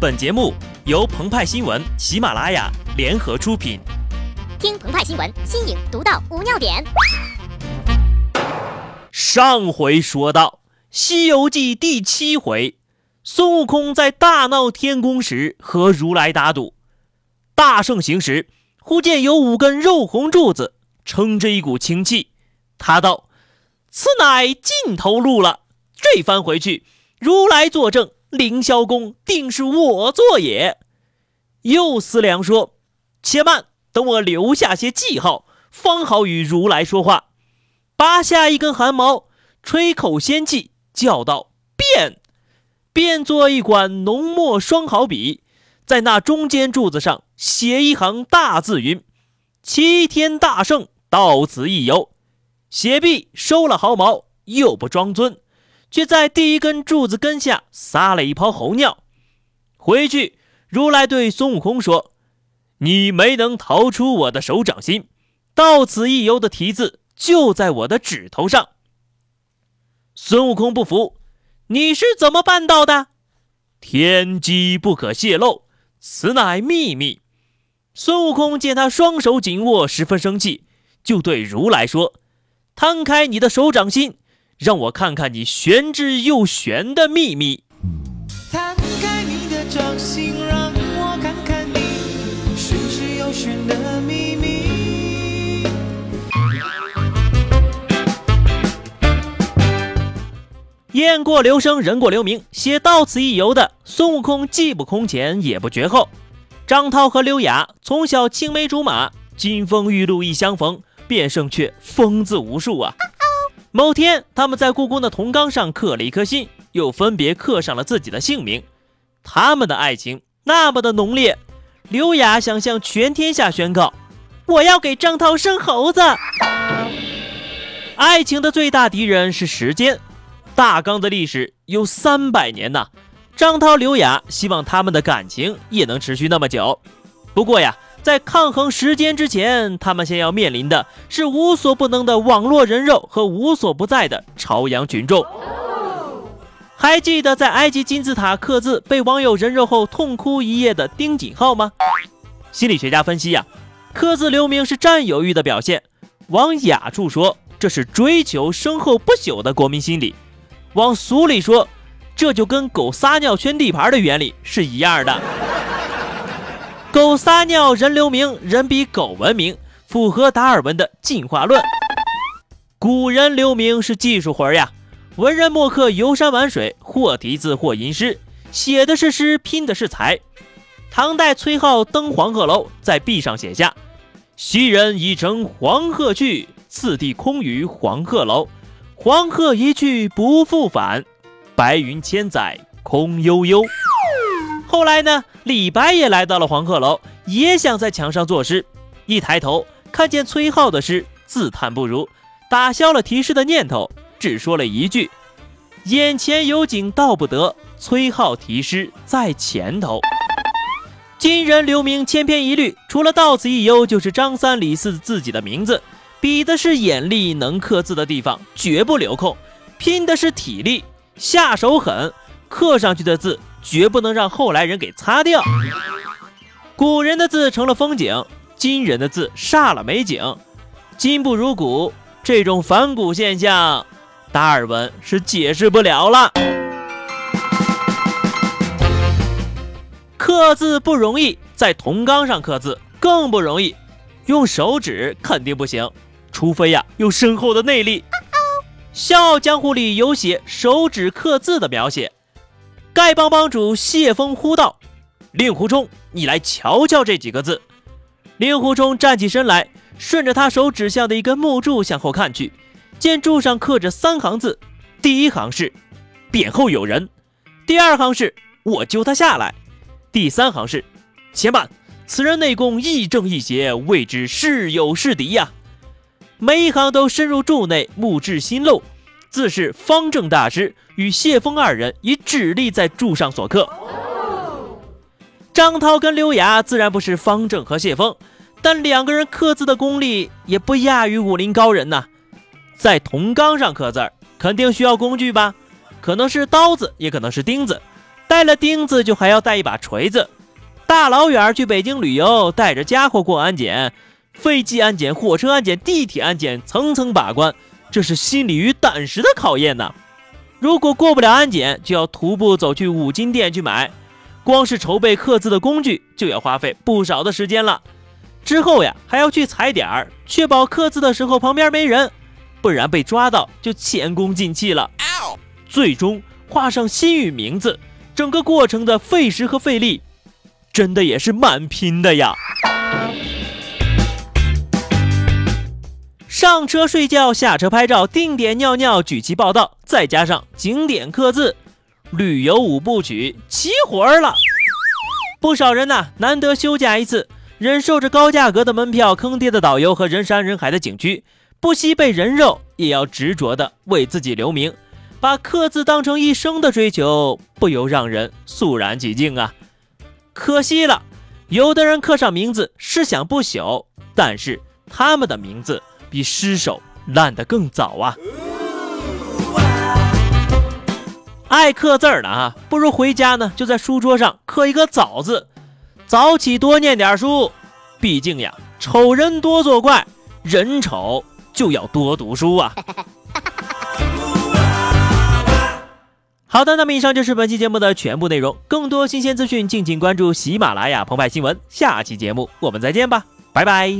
本节目由澎湃新闻、喜马拉雅联合出品。听澎湃新闻，新颖独到，无尿点。上回说到，《西游记》第七回，孙悟空在大闹天宫时和如来打赌，大圣行时，忽见有五根肉红柱子撑着一股清气，他道：“此乃尽头路了。这番回去，如来作证。”凌霄宫定是我做也。又思量说：“且慢，等我留下些记号，方好与如来说话。”拔下一根汗毛，吹口仙气，叫道：“变！”变作一管浓墨双毫笔，在那中间柱子上写一行大字云：“齐天大圣到此一游。”写毕，收了毫毛，又不装尊。却在第一根柱子根下撒了一泡猴尿。回去，如来对孙悟空说：“你没能逃出我的手掌心，到此一游的题字就在我的指头上。”孙悟空不服：“你是怎么办到的？”天机不可泄露，此乃秘密。孙悟空见他双手紧握，十分生气，就对如来说：“摊开你的手掌心。”让我看看你玄之又玄的秘密。摊开你的掌心，让我看看你玄之又玄的秘密。雁过留声，人过留名。写到此一游的孙悟空，既不空前，也不绝后。张涛和刘雅从小青梅竹马，金风玉露一相逢，便胜却疯子无数啊。某天，他们在故宫的铜缸上刻了一颗心，又分别刻上了自己的姓名。他们的爱情那么的浓烈，刘雅想向全天下宣告：“我要给张涛生猴子。”爱情的最大敌人是时间，大缸的历史有三百年呐。张涛、刘雅希望他们的感情也能持续那么久。不过呀。在抗衡时间之前，他们先要面临的是无所不能的网络人肉和无所不在的朝阳群众。还记得在埃及金字塔刻字被网友人肉后痛哭一夜的丁锦浩吗？心理学家分析呀，刻字留名是占有欲的表现。往雅处说，这是追求身后不朽的国民心理；往俗里说，这就跟狗撒尿圈地盘的原理是一样的。狗撒尿，人留名，人比狗文明，符合达尔文的进化论。古人留名是技术活呀，文人墨客游山玩水，或题字或吟诗，写的是诗，拼的是才。唐代崔颢登黄鹤楼，在壁上写下：“昔人已乘黄鹤去，次第空余黄鹤楼。黄鹤一去不复返，白云千载空悠悠。”后来呢？李白也来到了黄鹤楼，也想在墙上作诗。一抬头看见崔颢的诗，自叹不如，打消了题诗的念头，只说了一句：“眼前有景道不得，崔颢题诗在前头。”今人留名千篇一律，除了到此一游，就是张三李四自己的名字，比的是眼力，能刻字的地方绝不留空，拼的是体力，下手狠，刻上去的字。绝不能让后来人给擦掉。古人的字成了风景，今人的字煞了美景。今不如古，这种反古现象，达尔文是解释不了了。刻字不容易，在铜缸上刻字更不容易，用手指肯定不行，除非呀有深厚的内力。《笑傲江湖》里有写手指刻字的描写。丐帮帮主谢峰呼道：“令狐冲，你来瞧瞧这几个字。”令狐冲站起身来，顺着他手指向的一根木柱向后看去，见柱上刻着三行字，第一行是“匾后有人”，第二行是“我救他下来”，第三行是“且慢，此人内功亦正亦邪，未知是友是敌呀。”每一行都深入柱内，目至心漏。自是方正大师与谢峰二人以指力在柱上所刻。张涛跟刘雅自然不是方正和谢峰，但两个人刻字的功力也不亚于武林高人呐。在铜缸上刻字儿，肯定需要工具吧？可能是刀子，也可能是钉子。带了钉子就还要带一把锤子，大老远去北京旅游，带着家伙过安检，飞机安检、火车安检、地铁安检，层层把关，这是心理与胆识的考验呢。如果过不了安检，就要徒步走去五金店去买，光是筹备刻字的工具就要花费不少的时间了。之后呀，还要去踩点儿，确保刻字的时候旁边没人，不然被抓到就前功尽弃了。最终画上心与名字。整个过程的费时和费力，真的也是蛮拼的呀。上车睡觉，下车拍照，定点尿尿，举旗报道，再加上景点刻字，旅游五部曲齐活儿了。不少人呐，难得休假一次，忍受着高价格的门票、坑爹的导游和人山人海的景区，不惜被人肉，也要执着的为自己留名。把刻字当成一生的追求，不由让人肃然起敬啊！可惜了，有的人刻上名字是想不朽，但是他们的名字比尸首烂得更早啊！爱刻字儿的啊，不如回家呢，就在书桌上刻一个早字，早起多念点书。毕竟呀，丑人多作怪，人丑就要多读书啊！好的，那么以上就是本期节目的全部内容。更多新鲜资讯，敬请关注喜马拉雅澎湃新闻。下期节目我们再见吧，拜拜。